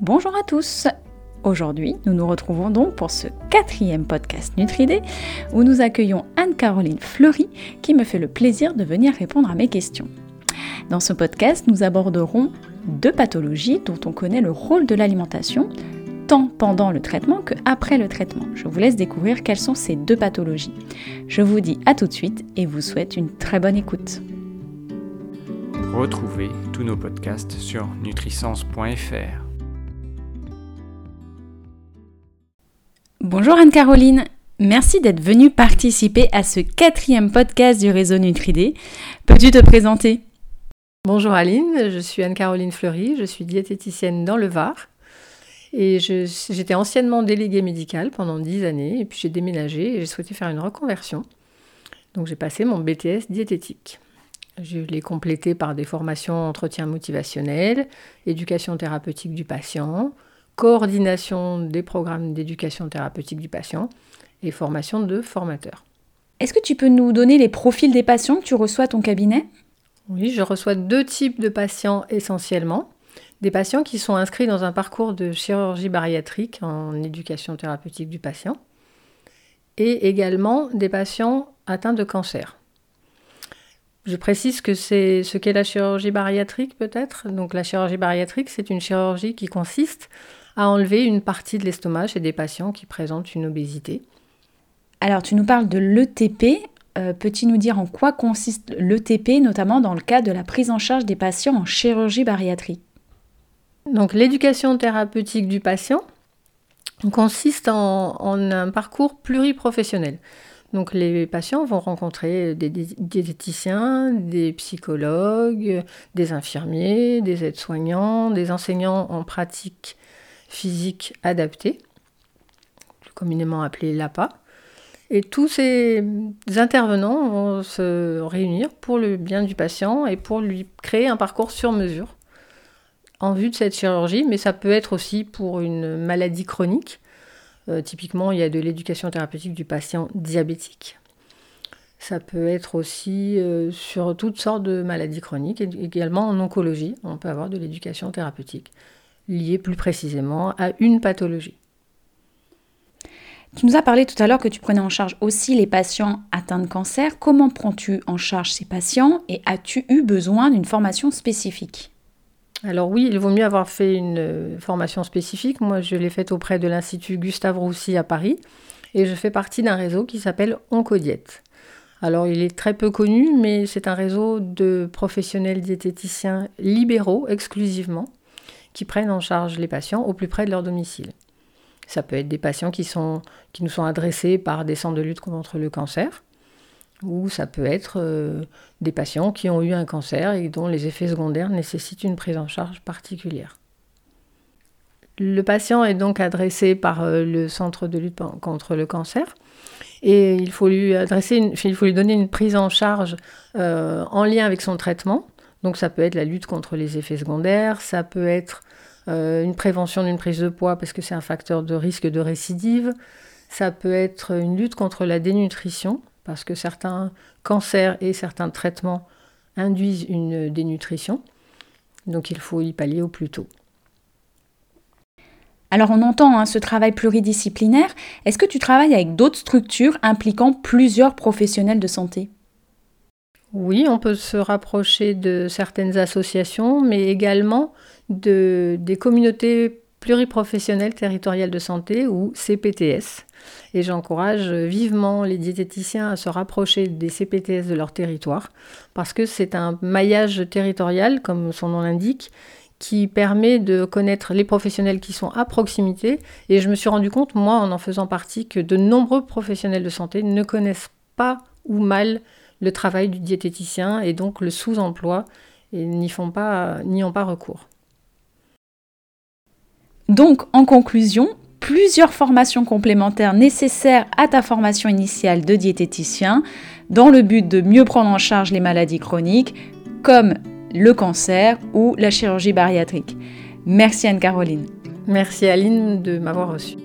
Bonjour à tous Aujourd'hui, nous nous retrouvons donc pour ce quatrième podcast Nutridé où nous accueillons Anne-Caroline Fleury qui me fait le plaisir de venir répondre à mes questions. Dans ce podcast, nous aborderons deux pathologies dont on connaît le rôle de l'alimentation, tant pendant le traitement que après le traitement. Je vous laisse découvrir quelles sont ces deux pathologies. Je vous dis à tout de suite et vous souhaite une très bonne écoute. Retrouvez tous nos podcasts sur nutrisens.fr. Bonjour Anne-Caroline, merci d'être venue participer à ce quatrième podcast du réseau Nutridé. Peux-tu te présenter? Bonjour Aline, je suis Anne-Caroline Fleury, je suis diététicienne dans le Var. Et j'étais anciennement déléguée médicale pendant 10 années, et puis j'ai déménagé et j'ai souhaité faire une reconversion. Donc j'ai passé mon BTS diététique. Je l'ai complété par des formations entretien motivationnel, éducation thérapeutique du patient, coordination des programmes d'éducation thérapeutique du patient et formation de formateurs. Est-ce que tu peux nous donner les profils des patients que tu reçois à ton cabinet? Oui, je reçois deux types de patients essentiellement. Des patients qui sont inscrits dans un parcours de chirurgie bariatrique en éducation thérapeutique du patient et également des patients atteints de cancer. Je précise que c'est ce qu'est la chirurgie bariatrique peut-être? Donc la chirurgie bariatrique, c'est une chirurgie qui consiste à enlever une partie de l'estomac chez des patients qui présentent une obésité. Alors tu nous parles de l'ETP. Euh, peux-tu nous dire en quoi consiste l'ETP, notamment dans le cas de la prise en charge des patients en chirurgie bariatrique? Donc l'éducation thérapeutique du patient consiste en, en un parcours pluriprofessionnel. Donc les patients vont rencontrer des diététiciens, des psychologues, des infirmiers, des aides-soignants, des enseignants en pratique physique adaptée, communément appelée l'APA. Et tous ces intervenants vont se réunir pour le bien du patient et pour lui créer un parcours sur mesure en vue de cette chirurgie, mais ça peut être aussi pour une maladie chronique euh, typiquement, il y a de l'éducation thérapeutique du patient diabétique. Ça peut être aussi euh, sur toutes sortes de maladies chroniques, également en oncologie, on peut avoir de l'éducation thérapeutique liée plus précisément à une pathologie. Tu nous as parlé tout à l'heure que tu prenais en charge aussi les patients atteints de cancer. Comment prends-tu en charge ces patients et as-tu eu besoin d'une formation spécifique? Alors oui, il vaut mieux avoir fait une euh, formation spécifique. Moi, je l'ai faite auprès de l'Institut Gustave Roussy à Paris et je fais partie d'un réseau qui s'appelle Oncodiète. Alors il est très peu connu, mais c'est un réseau de professionnels diététiciens libéraux exclusivement qui prennent en charge les patients au plus près de leur domicile. Ça peut être des patients qui, sont, qui nous sont adressés par des centres de lutte contre le cancer, ou ça peut être euh, des patients qui ont eu un cancer et dont les effets secondaires nécessitent une prise en charge particulière. Le patient est donc adressé par euh, le centre de lutte contre le cancer et il faut lui, adresser il faut lui donner une prise en charge euh, en lien avec son traitement. Donc ça peut être la lutte contre les effets secondaires, ça peut être une prévention d'une prise de poids parce que c'est un facteur de risque de récidive, ça peut être une lutte contre la dénutrition parce que certains cancers et certains traitements induisent une dénutrition. Donc il faut y pallier au plus tôt. Alors on entend hein, ce travail pluridisciplinaire. Est-ce que tu travailles avec d'autres structures impliquant plusieurs professionnels de santé? Oui, on peut se rapprocher de certaines associations, mais également de, des communautés pluriprofessionnelles territoriales de santé ou CPTS. Et j'encourage vivement les diététiciens à se rapprocher des CPTS de leur territoire, parce que c'est un maillage territorial, comme son nom l'indique, qui permet de connaître les professionnels qui sont à proximité. Et je me suis rendu compte, moi, en en faisant partie, que de nombreux professionnels de santé ne connaissent pas ou mal le travail du diététicien et donc le sous-emploi et n'y font pas, n'y ont pas recours. Donc, en conclusion, plusieurs formations complémentaires nécessaires à ta formation initiale de diététicien dans le but de mieux prendre en charge les maladies chroniques comme le cancer ou la chirurgie bariatrique. Merci Anne-Caroline. Merci Aline de m'avoir reçu.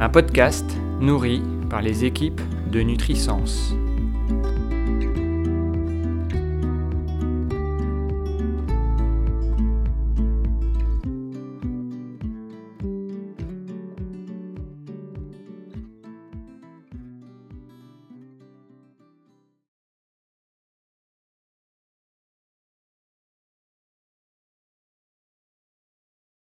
Un podcast nourri par les équipes de Nutrisens.